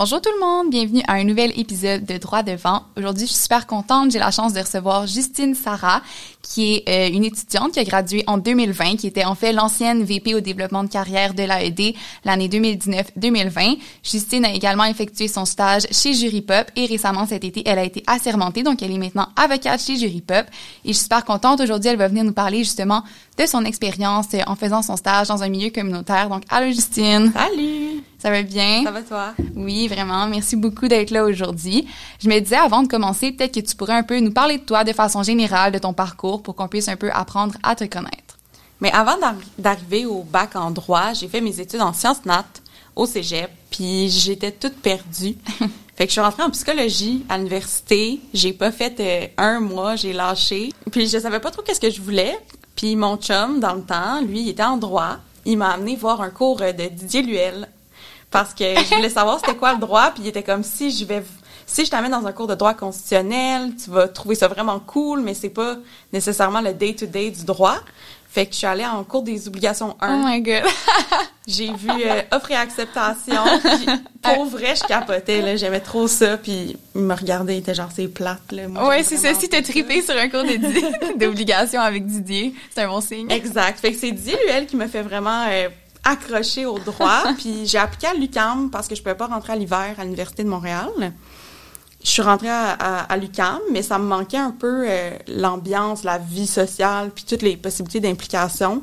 Bonjour tout le monde, bienvenue à un nouvel épisode de Droit devant. Aujourd'hui, je suis super contente, j'ai la chance de recevoir Justine Sarah, qui est euh, une étudiante qui a gradué en 2020, qui était en fait l'ancienne VP au développement de carrière de l'AED l'année 2019-2020. Justine a également effectué son stage chez Jury Pop et récemment cet été, elle a été assermentée, donc elle est maintenant avocate chez Jury Pop. Et je suis super contente, aujourd'hui, elle va venir nous parler justement de son expérience en faisant son stage dans un milieu communautaire. Donc, allô Justine! Salut! Ça va bien? Ça va toi? Oui, vraiment. Merci beaucoup d'être là aujourd'hui. Je me disais avant de commencer, peut-être que tu pourrais un peu nous parler de toi de façon générale, de ton parcours, pour qu'on puisse un peu apprendre à te connaître. Mais avant d'arriver au bac en droit, j'ai fait mes études en sciences nat au cégep, puis j'étais toute perdue. fait que je suis rentrée en psychologie à l'université. J'ai pas fait euh, un mois, j'ai lâché. Puis je savais pas trop qu'est-ce que je voulais. Puis mon chum, dans le temps, lui, il était en droit. Il m'a amené voir un cours de Didier Luel parce que je voulais savoir c'était quoi le droit, puis il était comme si je vais si je t'amène dans un cours de droit constitutionnel, tu vas trouver ça vraiment cool, mais c'est pas nécessairement le day-to-day du droit. Fait que je suis allée en cours des obligations 1. Oh my god. J'ai vu euh, offre et acceptation. pour vrai, je capotais là, j'aimais trop ça puis il me regardait, il était genre c'est plate là. ouais, c'est ça si t'as trippé sur un cours d'obligations avec Didier, c'est un bon signe. Exact. Fait que c'est Didier lui qui me fait vraiment euh, accroché au droit. puis j'ai appliqué à l'UCAM parce que je pouvais pas rentrer à l'hiver à l'Université de Montréal. Je suis rentrée à, à, l'UCAM, mais ça me manquait un peu euh, l'ambiance, la vie sociale, puis toutes les possibilités d'implication,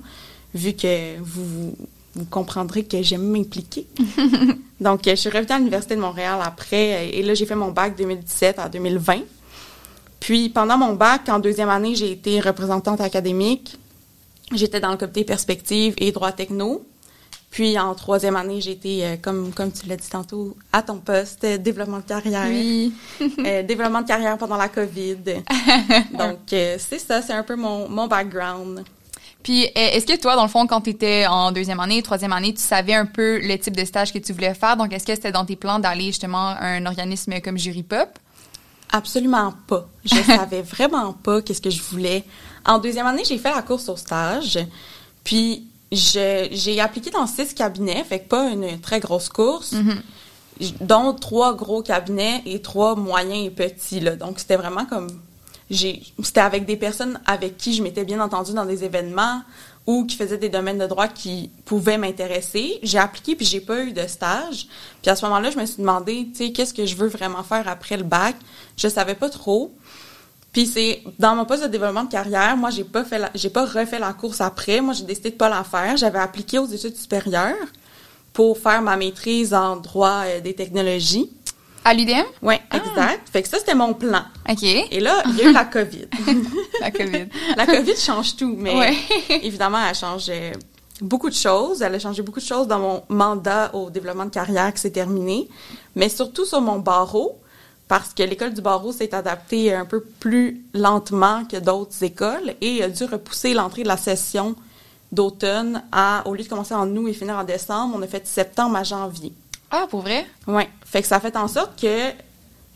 vu que vous, vous comprendrez que j'aime m'impliquer. Donc, je suis revenue à l'Université de Montréal après, et là, j'ai fait mon bac 2017 à 2020. Puis, pendant mon bac, en deuxième année, j'ai été représentante académique. J'étais dans le comité perspective et droit techno. Puis en troisième année, j'ai été, euh, comme, comme tu l'as dit tantôt, à ton poste, euh, développement de carrière. Oui. Euh, développement de carrière pendant la COVID. Donc, c'est ça, c'est un peu mon, mon background. Puis, est-ce que toi, dans le fond, quand tu étais en deuxième année, troisième année, tu savais un peu le type de stage que tu voulais faire? Donc, est-ce que c'était dans tes plans d'aller justement à un organisme comme Jury Pop? Absolument pas. Je savais vraiment pas qu'est-ce que je voulais. En deuxième année, j'ai fait la course au stage. Puis, j'ai appliqué dans six cabinets, fait que pas une très grosse course, mm-hmm. dont trois gros cabinets et trois moyens et petits. Là. Donc, c'était vraiment comme... C'était avec des personnes avec qui je m'étais bien entendue dans des événements ou qui faisaient des domaines de droit qui pouvaient m'intéresser. J'ai appliqué puis j'ai pas eu de stage. Puis à ce moment-là, je me suis demandé, tu sais, qu'est-ce que je veux vraiment faire après le bac? Je savais pas trop. Puis c'est dans mon poste de développement de carrière, moi j'ai pas fait j'ai pas refait la course après, moi j'ai décidé de pas la faire, j'avais appliqué aux études supérieures pour faire ma maîtrise en droit euh, des technologies. À l'UDM? Oui, ah. exact. Fait que ça, c'était mon plan. OK. Et là, il y a eu la COVID. la COVID. la COVID change tout, mais évidemment, elle change euh, beaucoup de choses. Elle a changé beaucoup de choses dans mon mandat au développement de carrière qui s'est terminé, mais surtout sur mon barreau parce que l'école du barreau s'est adaptée un peu plus lentement que d'autres écoles et a dû repousser l'entrée de la session d'automne à, au lieu de commencer en août et finir en décembre, on a fait septembre à janvier. Ah, pour vrai? Oui. Fait que ça a fait en sorte que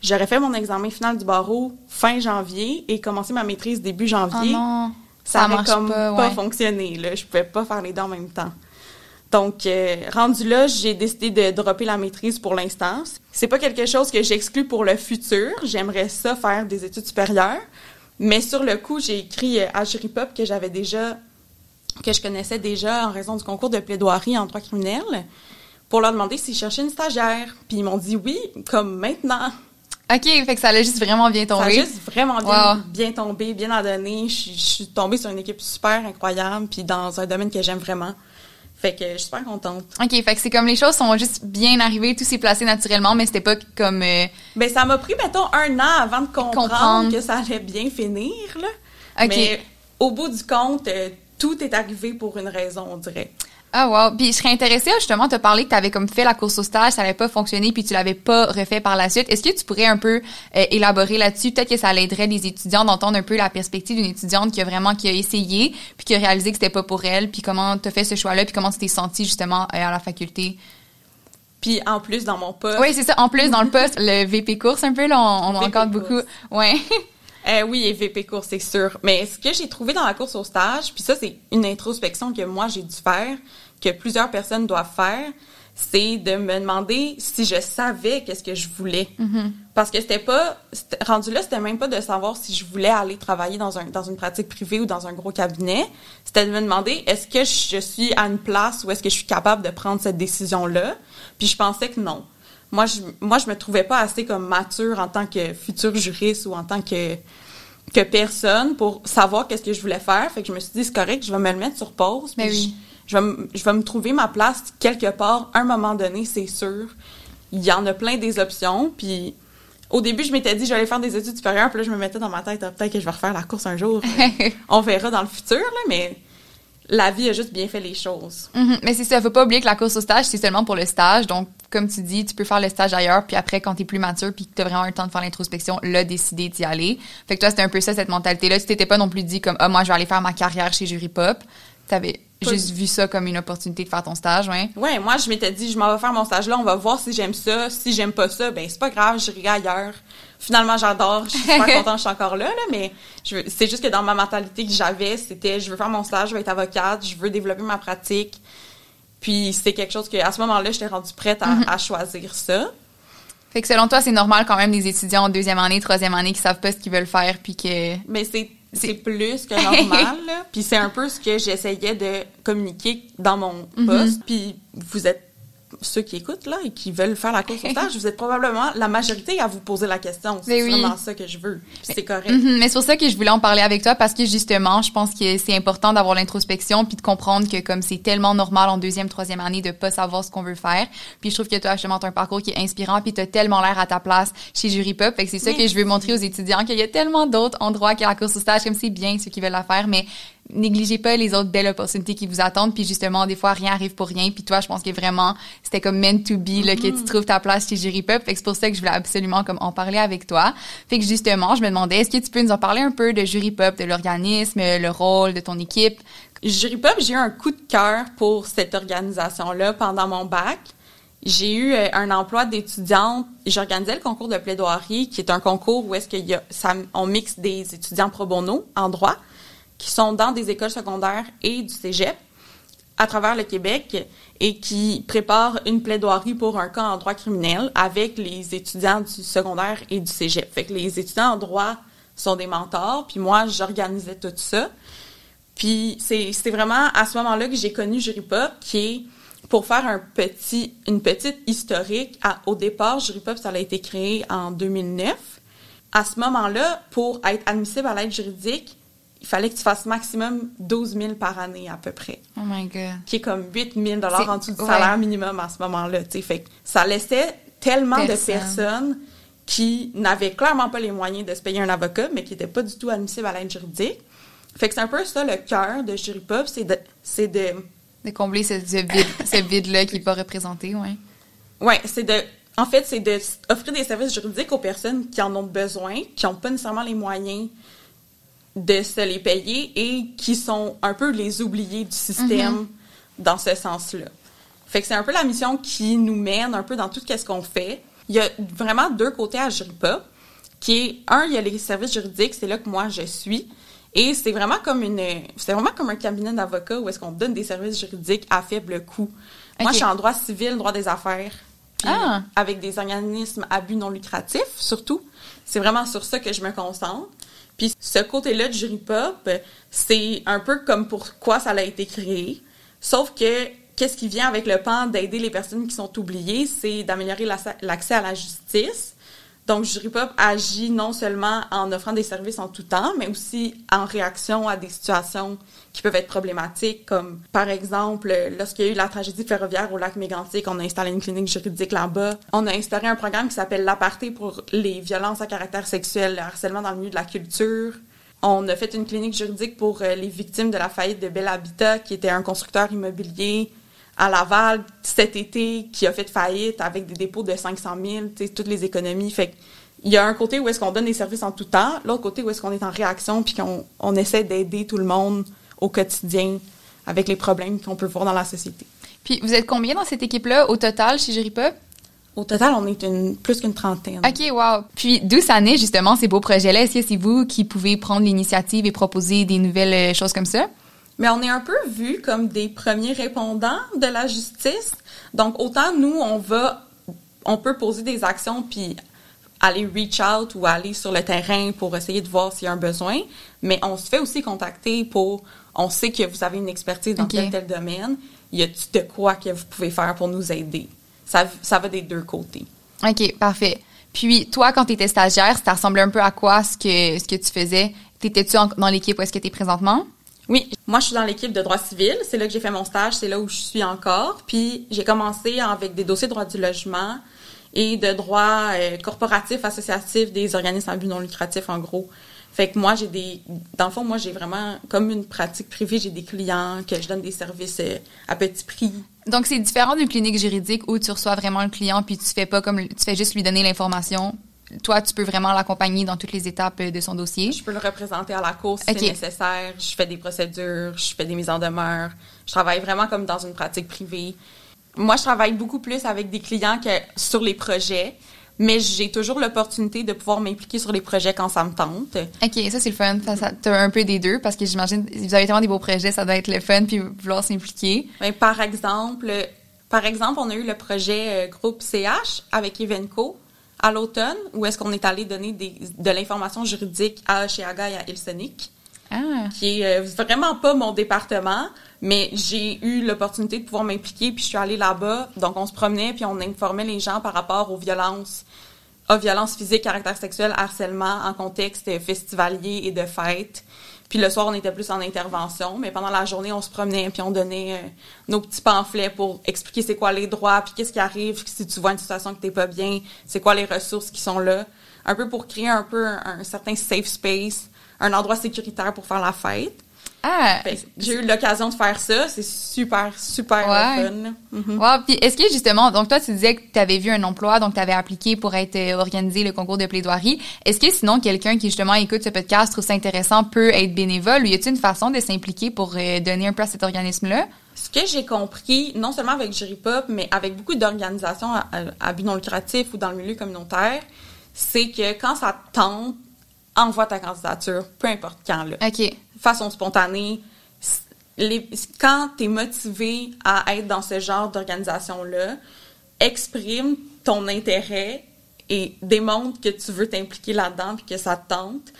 j'aurais fait mon examen final du barreau fin janvier et commencé ma maîtrise début janvier. Oh non. Ça, n'a comme pas, fonctionné, là. Je pouvais pas faire les deux en même temps. Donc, euh, rendu là, j'ai décidé de dropper la maîtrise pour l'instant. C'est pas quelque chose que j'exclus pour le futur. J'aimerais ça faire des études supérieures. Mais sur le coup, j'ai écrit euh, à Jury Pop que j'avais déjà, que je connaissais déjà en raison du concours de plaidoirie en droit criminel, pour leur demander s'ils cherchaient une stagiaire. Puis ils m'ont dit oui, comme maintenant. OK, fait que ça allait juste vraiment bien tomber. Ça a juste vraiment bien, bien tombé, bien en donné. Je, je suis tombée sur une équipe super incroyable, puis dans un domaine que j'aime vraiment. Fait que je suis super contente. OK, fait que c'est comme les choses sont juste bien arrivées, tout s'est placé naturellement, mais c'était pas comme... Euh, ben, ça m'a pris, mettons, un an avant de comprendre, que ça allait bien finir, là. OK. Mais au bout du compte, euh, tout est arrivé pour une raison, on dirait. Ah wow. Puis je serais intéressée justement te parler que tu avais comme fait la course au stage, ça n'avait pas fonctionné puis tu l'avais pas refait par la suite. Est-ce que tu pourrais un peu euh, élaborer là-dessus? Peut-être que ça aiderait les étudiants d'entendre un peu la perspective d'une étudiante qui a vraiment qui a essayé puis qui a réalisé que c'était pas pour elle, puis comment tu as fait ce choix-là puis comment tu t'es sentie justement euh, à la faculté? Puis en plus dans mon poste. Oui, c'est ça. En plus dans le poste, le VP course un peu là, on, on encore beaucoup. Ouais. Euh, oui, et VP course, c'est sûr. Mais ce que j'ai trouvé dans la course au stage, puis ça, c'est une introspection que moi, j'ai dû faire, que plusieurs personnes doivent faire, c'est de me demander si je savais qu'est-ce que je voulais. Parce que c'était pas, rendu là, c'était même pas de savoir si je voulais aller travailler dans un, dans une pratique privée ou dans un gros cabinet. C'était de me demander, est-ce que je suis à une place où est-ce que je suis capable de prendre cette décision-là? Puis je pensais que non. Moi, je, moi, je me trouvais pas assez comme mature en tant que futur juriste ou en tant que, que personne pour savoir qu'est-ce que je voulais faire. Fait que je me suis dit, c'est correct, je vais me le mettre sur pause. Ben puis oui. je, je vais, me- je vais me trouver ma place quelque part, à un moment donné, c'est sûr. Il y en a plein des options. Puis au début, je m'étais dit, j'allais faire des études supérieures. Puis là, je me mettais dans ma tête, Ah, peut-être que je vais refaire la course un jour. On verra dans le futur, là, mais la vie a juste bien fait les choses. Mhm. Mais c'est ça, faut pas oublier que la course au stage, c'est seulement pour le stage. Donc, comme tu dis, tu peux faire le stage ailleurs, puis après, quand t'es plus mature, puis que t'as vraiment un temps de faire l'introspection, là, décider d'y aller. Fait que toi, c'était un peu ça, cette mentalité-là. Tu t'étais pas non plus dit comme, ah, moi, je vais aller faire ma carrière chez Jury Pop. T'avais juste vu ça comme une opportunité de faire ton stage, ouais. Ouais, moi, je m'étais dit, je m'en vais faire mon stage là, on va voir si j'aime ça. Si j'aime pas ça, ben c'est pas grave, j'irai ailleurs. Finalement, j'adore, je suis super contente, je suis encore là, là, mais je c'est juste que dans ma mentalité que j'avais, c'était, je veux faire mon stage, je veux être avocate, je veux développer ma pratique. Puis c'est quelque chose que, à ce moment-là, j'étais rendue prête à, à choisir ça. Fait que selon toi, c'est normal quand même des étudiants en deuxième année, troisième année qui savent pas ce qu'ils veulent faire, puis que... Mais c'est C'est- plus que normal. Puis c'est un peu ce que j'essayais de communiquer dans mon Mhm. poste. Puis vous êtes ceux qui écoutent là et qui veulent faire la course au stage, vous êtes probablement la majorité à vous poser la question. C'est oui. vraiment ça que je veux. C'est correct. Mhm, mais c'est pour ça que je voulais en parler avec toi parce que justement, je pense que c'est important d'avoir l'introspection puis de comprendre que comme c'est tellement normal en deuxième, troisième année de pas savoir ce qu'on veut faire. Puis je trouve que toi, justement, t'as un parcours qui est inspirant puis t'as tellement l'air à ta place chez Jury Pop. Fait que c'est ça que je veux montrer aux étudiants qu'il y a tellement d'autres endroits que la course au stage comme c'est bien ceux qui veulent la faire, mais négligez pas les autres belles opportunités qui vous attendent puis justement des fois rien arrive pour rien puis toi je pense que vraiment c'était comme meant to be là, que tu trouves ta place chez Jury Pop fait que c'est pour ça que je voulais absolument comme en parler avec toi fait que justement je me demandais est-ce que tu peux nous en parler un peu de Jury Pop de l'organisme le rôle de ton équipe? Jury Pop, j'ai eu un coup de cœur pour cette organisation-là pendant mon bac. J'ai eu euh, un emploi d'étudiante. J'organisais le concours de plaidoirie, qui est un concours où est-ce qu'il y a, ça, on mixe des étudiants pro bono en droit, qui sont dans des écoles secondaires et du cégep à travers le Québec et qui préparent une plaidoirie pour un cas en droit criminel avec les étudiants du secondaire et du cégep. Fait que les étudiants en droit sont des mentors, puis moi, j'organisais tout ça. Puis c'est vraiment à ce moment-là que j'ai connu Jury Pop, qui est pour faire un petit, une petite historique. Au départ, Jury Pop, ça a été créé en 2009. À ce moment-là, pour être admissible à l'aide juridique, il fallait que tu fasses maximum 12 000 par année à peu près, oh my god qui est comme 8 000 C'est- en dessous du ouais. salaire minimum à ce moment-là. Fait que ça laissait tellement de Personne. personnes qui n'avaient clairement pas les moyens de se payer un avocat, mais qui n'étaient pas du tout admissibles à l'aide juridique. Fait que c'est un peu ça le cœur de Jury Pop, c'est de, c'est de, de combler ce, ce vide ce vide qui est pas représenté ouais ouais, c'est de, en fait, c'est de s- offrir des services juridiques aux personnes qui en ont besoin, qui n'ont pas nécessairement les moyens de se les payer et qui sont un peu les oubliés du système dans ce sens-là. Fait que c'est un peu la mission qui nous mène un peu dans tout ce qu'on fait. Il y a vraiment deux côtés à Jury Pop, qui est, un, il y a les services juridiques, c'est là que moi je suis, et c'est vraiment comme une, c'est vraiment comme un cabinet d'avocats où est-ce qu'on donne des services juridiques à faible coût. Moi, je suis en droit civil, droit des affaires, Ah. avec des organismes à but non lucratif, surtout. C'est vraiment sur ça que je me concentre. Puis ce côté-là de Jury Pop, c'est un peu comme pourquoi ça a été créé. Sauf que qu'est-ce qui vient avec le pan d'aider les personnes qui sont oubliées, c'est d'améliorer la- l'accès à la justice. Donc, Jury Pop agit non seulement en offrant des services en tout temps, mais aussi en réaction à des situations qui peuvent être problématiques, comme par exemple, lorsqu'il y a eu la tragédie ferroviaire au lac Mégantic, on a installé une clinique juridique là-bas. On a instauré un programme qui s'appelle l'Aparté pour les violences à caractère sexuel, le harcèlement dans le milieu de la culture. On a fait une clinique juridique pour euh, les victimes de la faillite de Bell Habitat, qui était un constructeur immobilier à Laval cet été, qui a fait faillite avec des dépôts de 500 000, tu sais, toutes les économies. Fait il y a un côté où est-ce qu'on donne des services en tout temps, l'autre côté où est-ce qu'on est en réaction puis qu'on on essaie d'aider tout le monde au quotidien avec les problèmes qu'on peut voir dans la société. puis vous êtes combien dans cette équipe là au total chez Pop Au total, on est une, plus qu'une trentaine. OK, wow. Puis d'où ça naît justement ces beaux projets-là? Est-ce que c'est vous qui pouvez prendre l'initiative et proposer des nouvelles euh, choses comme ça? Mais on est un peu vu comme des premiers répondants de la justice. Donc, autant nous, on va, on peut poser des actions puis aller reach out ou aller sur le terrain pour essayer de voir s'il y a un besoin, mais on se fait aussi contacter pour, on sait que vous avez une expertise dans Ok. tel tel domaine, y a-t-il de quoi que vous pouvez faire pour nous aider? Ça, ça va des deux côtés. OK, parfait. Puis, toi, quand tu étais stagiaire, ça ressemblait un peu à quoi ce que, ce que tu faisais? T'étais-tu dans l'équipe où est-ce que tu es présentement? Oui, moi je suis dans l'équipe de droit civil, c'est là que j'ai fait mon stage, c'est là où je suis encore. Puis j'ai commencé avec des dossiers de droit du logement et de droit euh, corporatif, associatif des organismes à but non lucratif en gros. Fait que moi j'ai des dans le fond moi j'ai vraiment comme une pratique privée, j'ai des clients que je donne des services euh, à petit prix. Donc, c'est différent d'une clinique juridique où tu reçois vraiment le client puis tu fais pas comme, tu fais juste lui donner l'information? Toi, tu peux vraiment l'accompagner dans toutes les étapes euh, de son dossier? Je peux le représenter à la cour si c'est nécessaire, je fais des procédures, je fais des mises en demeure. Je travaille vraiment comme dans une pratique privée. Moi, je travaille beaucoup plus avec des clients que sur les projets, mais j'ai toujours l'opportunité de pouvoir m'impliquer sur les projets quand ça me tente. OK, ça, c'est le fun. Ça, ça, t'as un peu des deux parce que j'imagine, vous avez tellement des beaux projets, ça doit être le fun puis vouloir s'impliquer. Par exemple, par exemple, on a eu le projet euh, groupe CH avec Evenco à l'automne, où est-ce qu'on est allé donner des- de l'information juridique à Chiaga et à Ilsonic. Ah. qui est euh, vraiment pas mon département, mais j'ai eu l'opportunité de pouvoir m'impliquer, puis je suis allée là-bas. Donc, on se promenait, puis on informait les gens par rapport aux violences, aux violences physiques, caractère sexuel, harcèlement en contexte festivalier et de fête. Puis le soir, on était plus en intervention, mais pendant la journée, on se promenait, puis on donnait euh, nos petits pamphlets pour expliquer c'est quoi les droits, puis qu'est-ce qui arrive si tu vois une situation que t'es pas bien, c'est quoi les ressources qui sont là. Un peu pour créer un peu un, un certain safe space, un endroit sécuritaire pour faire la fête. Ah. J'ai eu l'occasion de faire ça. C'est super, super Ouais. fun. Mhm. Wow, puis est-ce que justement, donc toi tu disais que tu avais vu un emploi, donc tu avais appliqué pour être euh, organisé le concours de plaidoirie. Est-ce que sinon quelqu'un qui justement écoute ce podcast trouve ça intéressant peut être bénévole ou y a-t-il une façon de s'impliquer pour euh, donner un peu à cet organisme-là? Ce que j'ai compris, non seulement avec Jury Pop, mais avec beaucoup d'organisations à, à- à but non lucratif ou dans le milieu communautaire, c'est que quand ça te tente, envoie ta candidature, peu importe quand. Là. OK. Façon spontanée. Quand tu es motivé à être dans ce genre d'organisation-là, exprime ton intérêt et démontre que tu veux t'impliquer là-dedans puis que ça te tente.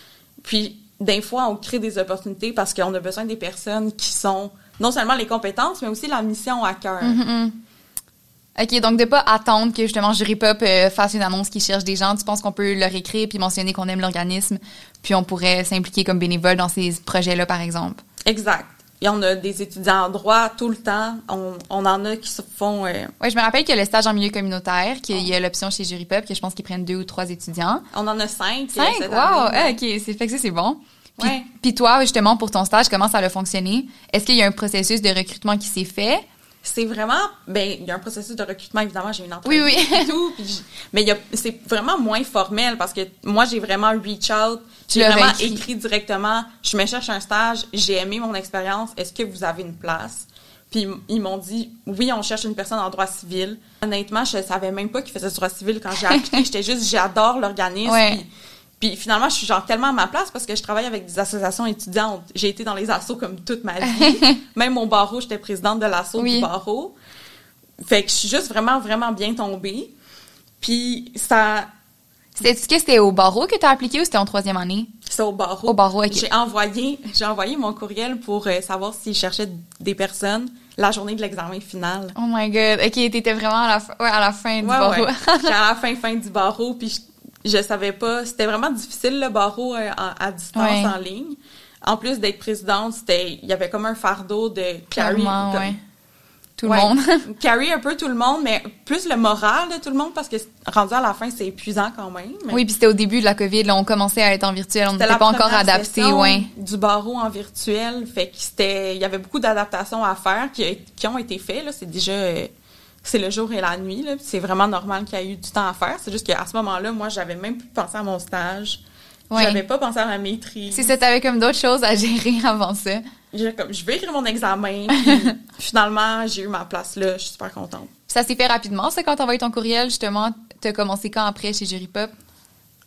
Puis, des fois, on crée des opportunités parce qu'on a besoin des personnes qui sont non seulement les compétences, mais aussi la mission à cœur. OK, donc de pas attendre que justement Jury Pop euh, fasse une annonce qui cherche des gens, tu penses qu'on peut leur écrire puis mentionner qu'on aime l'organisme, puis on pourrait s'impliquer comme bénévole dans ces projets-là par exemple? Exact. Et on a des étudiants en droit tout le temps. On, on en a qui se font... euh, Ouais, je me rappelle qu'il y a le stage en milieu communautaire, qu'il y a l'option chez Jury Pop, que je pense qu'ils prennent deux ou trois étudiants. on en a cinq. euh, Cinq? Wow! Ah, OK, c'est fait que ça, c'est bon. Puis, Ouais. puis toi, justement, pour ton stage, comment ça a fonctionné? Est-ce qu'il y a un processus de recrutement qui s'est fait? C'est vraiment, ben, il y a un processus de recrutement, évidemment, j'ai une entrevue Oui, oui. et tout, puis mais c'est vraiment moins formel parce que moi, j'ai vraiment reach out, j'ai vraiment écrit. écrit. directement, je me cherche un stage, j'ai aimé mon expérience, est-ce que vous avez une place? Puis ils m'ont dit, oui, on cherche une personne en droit civil. Honnêtement, je savais même pas qu'ils faisaient du droit civil quand j'ai appliqué, j'étais juste, j'adore l'organisme. Ouais. Puis- finalement, je suis genre tellement à ma place parce que je travaille avec des associations étudiantes. J'ai été dans les assos comme toute ma vie. Même au barreau, j'étais présidente de l'asso Oui. du barreau. Fait que je suis juste vraiment, vraiment bien tombée. Puis ça, C'était, est-ce que c'était au barreau que tu as appliqué ou c'était en troisième année? c'est au barreau. Au barreau. J'ai envoyé, j'ai envoyé mon courriel pour euh, savoir s'ils cherchaient des personnes la journée de l'examen final. Oh my god. OK, t'étais vraiment à la, fin- ouais, à la fin du barreau. ouais. J'étais à la fin, fin du barreau, puis je, savais pas. C'était vraiment difficile, le barreau euh, à distance, Ouais. en ligne. En plus d'être présidente, c'était, il y avait comme un fardeau de carry. Clairement, comme- ouais. Tout Ouais. le monde. carry un peu tout le monde, mais plus le moral de tout le monde, parce que rendu à la fin, c'est épuisant quand même. oui, puis c'était au début de la COVID, là, on commençait à être en virtuel, on n'était pas encore adapté, ouais. Du barreau en virtuel, fait que c'était, il y avait beaucoup d'adaptations à faire qui, qui ont été faites. Là, c'est déjà, euh, c'est le jour et la nuit. Là, c'est vraiment normal qu'il y ait eu du temps à faire. C'est juste qu'à ce moment-là, moi, j'avais même plus pensé à mon stage. Ouais. J'avais pas pensé à ma maîtrise. C'est ça, t'avais comme d'autres choses à gérer avant ça. J'ai comme, je vais écrire mon examen. puis finalement, j'ai eu ma place là. Je suis super contente. Ça s'est fait rapidement, ça, quand t'as envoyé ton courriel, justement? T'as commencé quand après chez Jury Pop?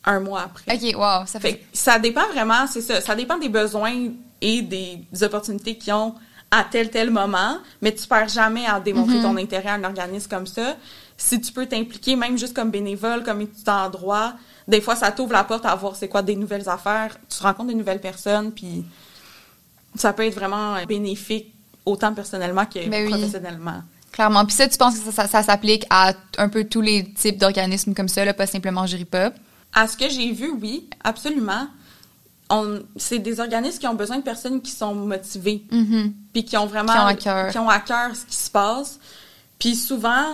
Un mois après. OK, wow, ça Fait fait... ça dépend vraiment, c'est ça. Ça dépend des besoins et des opportunités qu'ils ont à tel tel moment, mais tu perds jamais à démontrer ton intérêt à un organisme comme ça. Si tu peux t'impliquer, même juste comme bénévole, comme étudiant en droit, des fois, ça t'ouvre la porte à voir c'est quoi des nouvelles affaires. Tu rencontres des nouvelles personnes, puis ça peut être vraiment bénéfique, autant personnellement que Ben oui. professionnellement. Clairement. Puis ça, tu penses que ça, ça- ça s'applique à un peu tous les types d'organismes comme ça, là, pas simplement Jury Pop? À ce que j'ai vu, oui, absolument. On, c'est des organismes qui ont besoin de personnes qui sont motivées, Mhm. puis qui ont vraiment Qui ont à cœur. qui ont à cœur ce qui se passe. Puis souvent,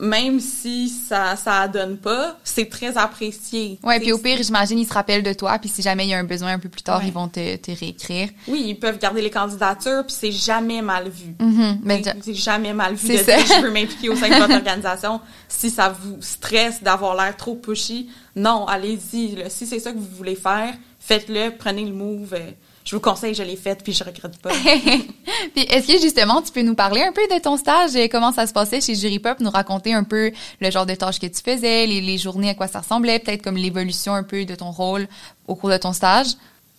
même si ça ça donne pas, c'est très apprécié. Ouais, puis au pire, j'imagine, ils se rappellent de toi, puis si jamais il y a un besoin un peu plus tard, Ouais. ils vont te, te réécrire. Oui, ils peuvent garder les candidatures, puis c'est jamais mal vu. Mhm. Ben, C'est- C'est jamais mal vu C'est de ça. dire je veux m'impliquer au sein de votre organisation. Si ça vous stresse d'avoir l'air trop pushy, non, allez-y. Si c'est ça que vous voulez faire, faites-le, prenez le move. euh, Je vous conseille, je l'ai fait, puis je regrette pas. Puis est-ce que justement, tu peux nous parler un peu de ton stage, et comment ça se passait chez Jury Pop, nous raconter un peu le genre de tâches que tu faisais, les, les journées, à quoi ça ressemblait, peut-être comme l'évolution un peu de ton rôle au cours de ton stage?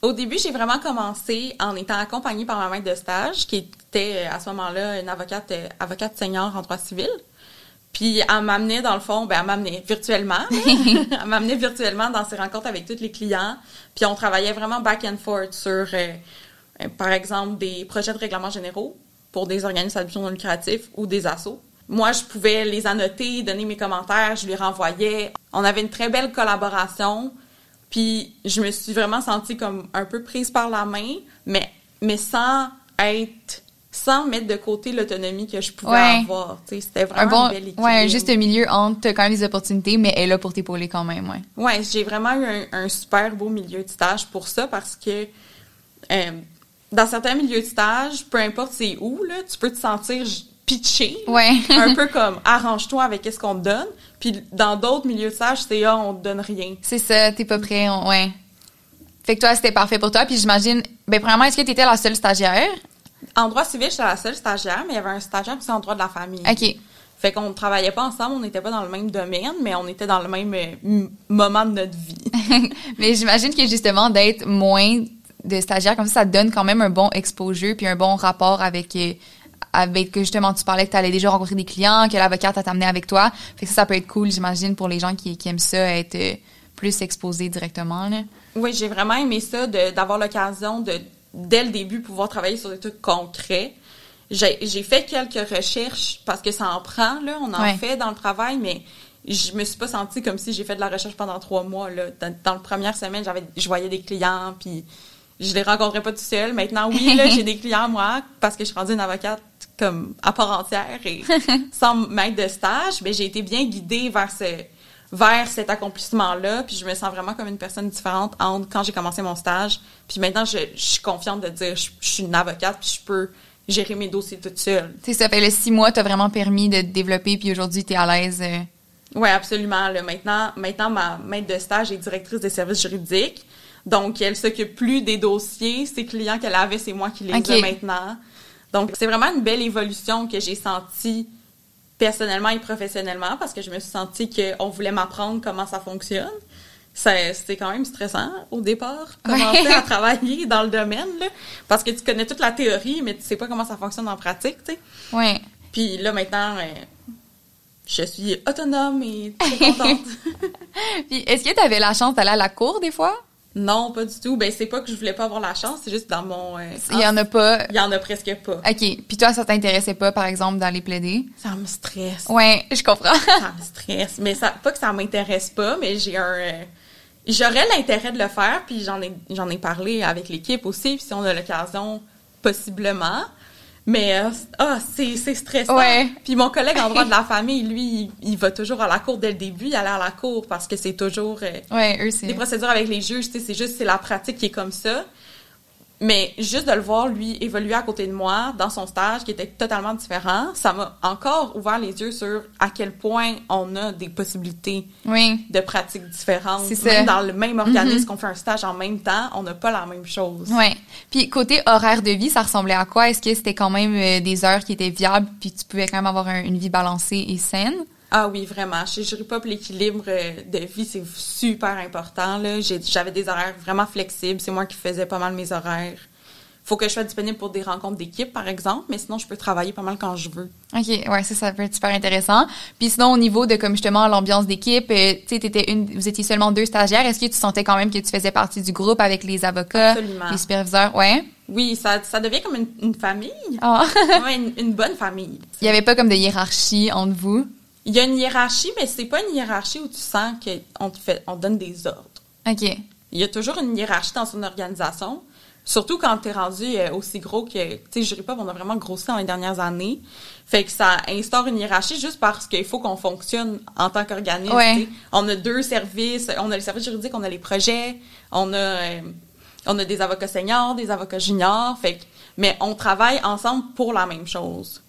Au début, j'ai vraiment commencé en étant accompagnée par ma maître de stage, qui était euh, à ce moment-là une avocate, euh, avocate senior en droit civil. Puis elle m'amenait, dans le fond, ben elle m'amenait virtuellement. elle m'amenait virtuellement dans ses rencontres avec tous les clients. Puis on travaillait vraiment back and forth sur, euh, par exemple, des projets de règlement généraux pour des organismes à but non lucratif ou des assos. Moi, je pouvais les annoter, donner mes commentaires, je les renvoyais. On avait une très belle collaboration. Puis je me suis vraiment sentie comme un peu prise par la main, mais, mais sans être sans mettre de côté l'autonomie que je pouvais Ouais. avoir. Tu sais, C'était Un vraiment bon, un bel équilibre. ouais, un juste milieu entre t'as quand même des opportunités, mais elle est là pour t'épauler quand même, ouais. Ouais, j'ai vraiment eu un, un super beau milieu de stage pour ça parce que euh, dans certains milieux de stage, peu importe c'est où, là, tu peux te sentir pitché. Ouais. un peu comme arrange-toi avec ce qu'on te donne. Puis dans d'autres milieux de stage, c'est ah, on te donne rien. C'est ça, t'es pas prêt, on- ouais. Fait que toi, c'était parfait pour toi, puis j'imagine, ben premièrement, est-ce que t'étais la seule stagiaire? En droit civil, j'étais la seule stagiaire, mais il y avait un stagiaire aussi en droit de la famille. OK. Fait qu'on ne travaillait pas ensemble, on n'était pas dans le même domaine, mais on était dans le même euh, moment de notre vie. Mais j'imagine que justement, d'être moins de stagiaires comme ça, ça donne quand même un bon exposure puis un bon rapport avec euh, avec que justement tu parlais que tu allais déjà rencontrer des clients, que l'avocate t'a amené avec toi. Fait que ça, ça peut être cool, j'imagine, pour les gens qui, qui aiment ça, être euh, plus exposés directement. Là. Oui, j'ai vraiment aimé ça, d'avoir l'occasion de, dès le début, pouvoir travailler sur des trucs concrets. J'ai fait quelques recherches parce que ça en prend, là, on en Ouais. fait dans le travail, mais je me suis pas sentie comme si j'ai fait de la recherche pendant trois mois. Là. Dans, dans la première semaine, j'avais, je voyais des clients, puis je les rencontrais pas tout seul. Maintenant, oui, là, j'ai des clients, moi, parce que je suis rendue une avocate comme à part entière et sans maître de stage, mais j'ai été bien guidée vers ce vers cet accomplissement-là, puis je me sens vraiment comme une personne différente entre quand j'ai commencé mon stage, puis maintenant je, je suis confiante de dire je, je suis une avocate, puis je peux gérer mes dossiers toute seule. Tu sais, ça fait le six mois, t'as vraiment permis de te développer, puis aujourd'hui, t'es à l'aise. euh. Oui, absolument. Là, maintenant, maintenant, ma maître de stage est directrice des services juridiques. Donc, elle s'occupe plus des dossiers. Ses clients qu'elle avait, c'est moi qui les ai maintenant. Donc, c'est vraiment une belle évolution que j'ai sentie personnellement et professionnellement parce que je me suis sentie qu'on voulait m'apprendre comment ça fonctionne. C'était quand même stressant au départ, commencer Ouais. à travailler dans le domaine, là, parce que tu connais toute la théorie, mais tu sais pas comment ça fonctionne en pratique, tu sais. Ouais. Puis là, maintenant, euh, je suis autonome et très contente. Puis est-ce que t'avais la chance d'aller à la cour des fois? Non, pas du tout. Ben, c'est pas que je voulais pas avoir la chance, c'est juste dans mon... euh, Il y en a pas. Il y en a presque pas. OK. Puis toi, ça t'intéressait pas, par exemple, d'aller plaider? Ça me stresse. Ouais, je comprends. Ça me stresse. Mais ça, pas que ça m'intéresse pas, mais j'ai un... euh, J'aurais l'intérêt de le faire, puis j'en ai, j'en ai parlé avec l'équipe aussi, puis si on a l'occasion, possiblement. Mais euh, ah, c'est c'est stressant. Ouais. Puis mon collègue en droit de la famille, lui, il, il va toujours à la cour dès le début, il allait à la cour parce que c'est toujours... euh, ouais, eux, c'est... les procédures avec les juges, tu sais, c'est juste c'est la pratique qui est comme ça. Mais juste de le voir lui évoluer à côté de moi dans son stage qui était totalement différent, ça m'a encore ouvert les yeux sur à quel point on a des possibilités Oui. de pratiques différentes. C'est Même dans le même organisme Mhm. qu'on fait un stage en même temps, on n'a pas la même chose. Ouais. Puis côté horaire de vie, ça ressemblait à quoi? Est-ce que c'était quand même euh, des heures qui étaient viables puis tu pouvais quand même avoir un- une vie balancée et saine? Ah oui, vraiment. Chez Jury Pop, l'équilibre euh, de vie, c'est super important. J'avais des horaires vraiment flexibles. C'est moi qui faisais pas mal mes horaires. faut que je sois disponible pour des rencontres d'équipe, par exemple, mais sinon, je peux travailler pas mal quand je veux. OK, ouais, ça, ça peut être super intéressant. Puis sinon, au niveau de, comme justement, l'ambiance d'équipe, euh, tu sais, une, vous étiez seulement deux stagiaires. Est-ce que tu sentais quand même que tu faisais partie du groupe avec les avocats, Absolument. les superviseurs? Ouais. Oui, ça, ça devient comme une, une famille. Ouais, une, une bonne famille. Il y avait pas comme de hiérarchie entre vous? Il y a une hiérarchie, mais c'est pas une hiérarchie où tu sens qu'on te fait, on te donne des ordres. OK. Il y a toujours une hiérarchie dans une organisation, surtout quand tu es rendu euh, aussi gros que, tu sais, Jury Pop, on a vraiment grossi dans les dernières années. Fait que ça instaure une hiérarchie juste parce qu'il faut qu'on fonctionne en tant qu'organisme. Ouais. On a deux services, on a les services juridiques, on a les projets, on a, euh, on a des avocats seniors, des avocats juniors, fait que, mais on travaille ensemble pour la même chose.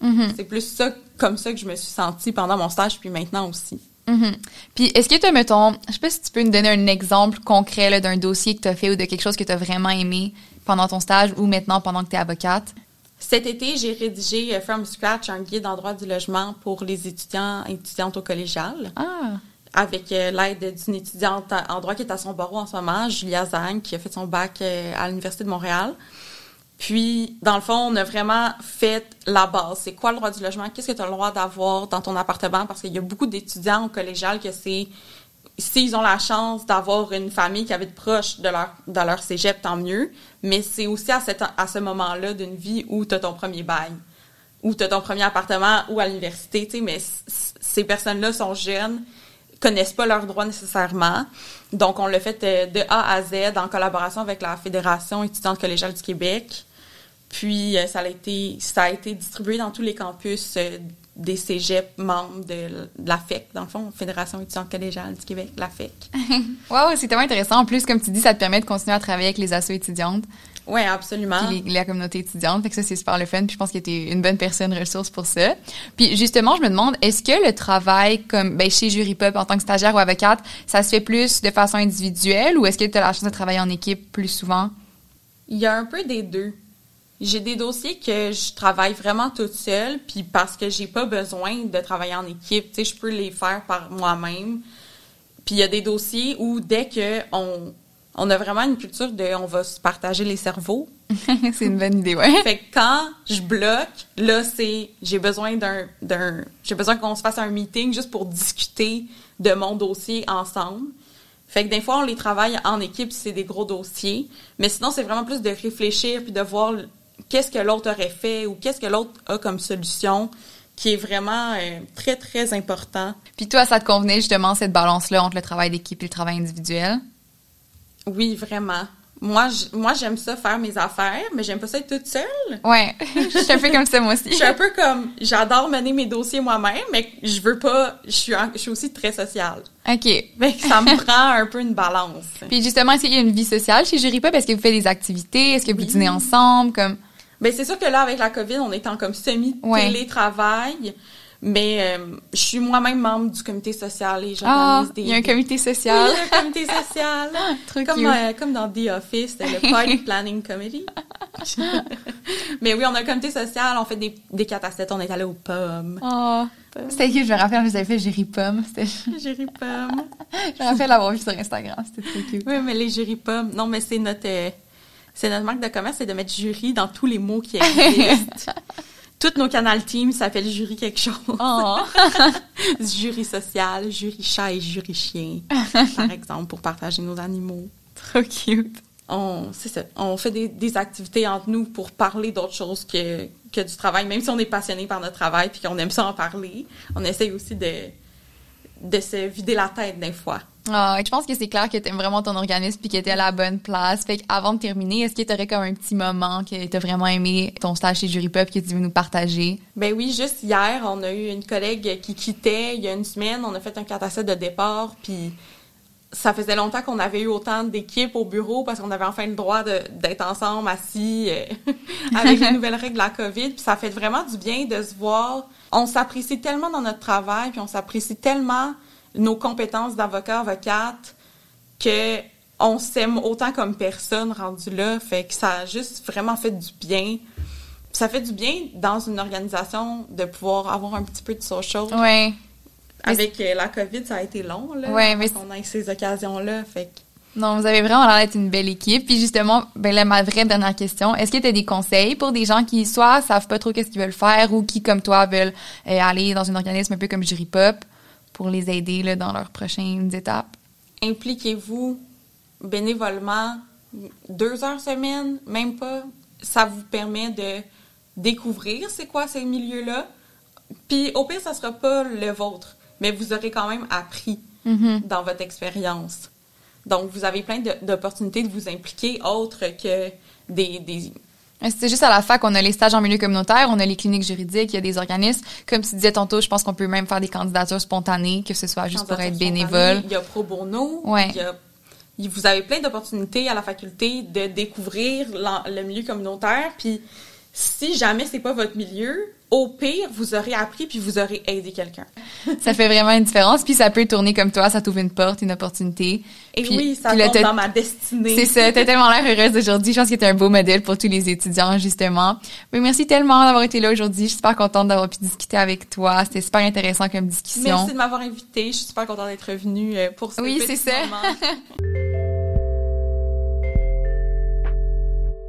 Mhm. C'est plus ça, comme ça que je me suis sentie pendant mon stage, puis maintenant aussi. Mhm. Puis est-ce que tu mettons, je sais pas si tu peux nous donner un exemple concret là, d'un dossier que tu as fait ou de quelque chose que tu as vraiment aimé pendant ton stage ou maintenant pendant que tu es avocate? Cet été, j'ai rédigé euh, From Scratch un guide en droit du logement pour les étudiants et étudiantes au collégial, Ah. avec euh, l'aide d'une étudiante en droit qui est à son barreau en ce moment, Julia Zang, qui a fait son bac euh, à l'Université de Montréal. Puis, dans le fond, on a vraiment fait la base. C'est quoi le droit du logement? Qu'est-ce que tu as le droit d'avoir dans ton appartement? Parce qu'il y a beaucoup d'étudiants au collégial que c'est... S'ils ont la chance d'avoir une famille qui habite proche de leur, de leur cégep, tant mieux. Mais c'est aussi à, cet, à ce moment-là d'une vie où tu as ton premier bail, où tu as ton premier appartement, ou à l'université. Mais ces personnes-là sont jeunes, connaissent pas leurs droits nécessairement. Donc, on l'a fait euh, de A à Z en collaboration avec la Fédération étudiante collégiale du Québec. Puis, euh, ça, a été, ça a été distribué dans tous les campus euh, des cégeps membres de, la FEC, dans le fond, Fédération étudiante collégiale du Québec, la FEC. Wow, c'est tellement intéressant. En plus, comme tu dis, ça te permet de continuer à travailler avec les assos étudiantes Oui, absolument. puis les- la communauté étudiante. Fait que ça, c'est super le fun. Puis je pense que tu es une bonne personne ressource pour ça. Puis justement, je me demande, est-ce que le travail comme ben, chez Jury Pop en tant que stagiaire ou avocate, ça se fait plus de façon individuelle ou est-ce que tu as la chance de travailler en équipe plus souvent? Il y a un peu des deux. J'ai des dossiers que je travaille vraiment toute seule, puis parce que j'ai pas besoin de travailler en équipe, tu sais, je peux les faire par moi-même. Puis il y a des dossiers où dès que on, on a vraiment une culture de on va se partager les cerveaux. c'est une bonne idée, ouais. Fait que quand je bloque, là c'est j'ai besoin d'un d'un j'ai besoin qu'on se fasse un meeting juste pour discuter de mon dossier ensemble. Fait que des fois on les travaille en équipe si c'est des gros dossiers, mais sinon c'est vraiment plus de réfléchir puis de voir qu'est-ce que l'autre aurait fait ou qu'est-ce que l'autre a comme solution qui est vraiment euh, très très important. Puis toi, ça te convenait justement cette balance-là entre le travail d'équipe et le travail individuel? Oui, vraiment. Moi, moi j'aime ça faire mes affaires, mais j'aime pas ça être toute seule. Ouais, je suis un peu comme ça moi aussi. Je suis un peu comme j'adore mener mes dossiers moi-même, mais je veux pas. Je suis, en- je suis aussi très sociale. OK. Que ça me prend un peu une balance. Puis justement, est-ce qu'il y a une vie sociale chez Jury Pop? Est-ce que vous faites des activités? Est-ce que vous Oui. dînez ensemble? Comme... Ben c'est sûr que là avec la Covid, on est en comme semi Ouais. télétravail, mais euh, je suis moi-même membre du comité social et Ah, j'organise des. il y a un comité Oui, social. il y a un comité social. Trop comme, euh, comme dans The Office, le Party Planning Committee. Mais oui, on a un comité social, on fait des, des 4 à 7, on est allé aux pommes. Oh, c'était cute, je me rappelle, vous avez fait Jury Pomme. Ri pommes. Je me rappelle l'avoir vu sur Instagram, c'était cute. Oui, mais les jurys pommes. Non, mais c'est notre, euh, c'est notre marque de commerce, c'est de mettre jury dans tous les mots qui existent. Toutes nos canal teams s'appellent jury quelque chose. Oh. jury social, jury chat et jury chien, par exemple, pour partager nos animaux. Trop cute. On, c'est ça. On fait des, des activités entre nous pour parler d'autres choses que, que du travail, même si on est passionné par notre travail puis qu'on aime ça en parler. On essaye aussi de, de se vider la tête des fois. Ah, je pense que c'est clair que t'aimes vraiment ton organisme puis que t'es à la bonne place. Fait qu'avant de terminer, est-ce que t'aurais comme un petit moment que t'as vraiment aimé ton stage chez Jury Pop que tu veux nous partager? Ben oui, juste hier, on a eu une collègue qui quittait il y a une semaine. On a fait un 4 à 7 de départ, puis ça faisait longtemps qu'on avait eu autant d'équipes au bureau parce qu'on avait enfin le droit d'être ensemble, assis, euh, avec les nouvelles règles de la COVID. Puis ça fait vraiment du bien de se voir. On s'apprécie tellement dans notre travail, puis on s'apprécie tellement nos compétences d'avocat, avocate, que on s'aime autant comme personne rendu là. Fait que ça a juste vraiment fait du bien. Ça fait du bien dans une organisation de pouvoir avoir un petit peu de social. Ouais. Avec euh, la COVID, ça a été long, là. Ouais, mais On a eu ces occasions-là. Fait que Non, vous avez vraiment l'air d'être une belle équipe. Puis justement, ben là, ma vraie dernière question, est-ce que tu as des conseils pour des gens qui soit savent pas trop qu'est-ce qu'ils veulent faire ou qui, comme toi, veulent euh, aller dans un organisme un peu comme Jury Pop pour les aider là, dans leurs prochaines étapes? Impliquez-vous bénévolement deux heures semaine, même pas. Ça vous permet de découvrir c'est quoi ces milieux-là. Puis au pire, ça sera pas le vôtre, mais vous aurez quand même appris Mm-hmm. dans votre expérience. Donc, vous avez plein d'opportunités de vous impliquer autres que des, des C'est juste à la fac qu'on a les stages en milieu communautaire, on a les cliniques juridiques, il y a des organismes. Comme tu disais tantôt, je pense qu'on peut même faire des candidatures spontanées, que ce soit juste pour être bénévole. Il y a pro bono. Ouais. Il y a- il- vous avez plein d'opportunités à la faculté de découvrir le milieu communautaire. Puis, si jamais c'est pas votre milieu, au pire, vous aurez appris puis vous aurez aidé quelqu'un. Ça fait vraiment une différence. Puis ça peut tourner comme toi, ça t'ouvre une porte, une opportunité. Et Puis- oui, ça puis tombe dans ma destinée. C'est ça, t'as tellement l'air heureuse aujourd'hui. Je pense que t'es un beau modèle pour tous les étudiants, justement. Mais merci tellement d'avoir été là aujourd'hui. Je suis super contente d'avoir pu discuter avec toi. C'était super intéressant comme discussion. Merci de m'avoir invitée. Je suis super contente d'être venue euh, pour ce Oui, petit c'est ça.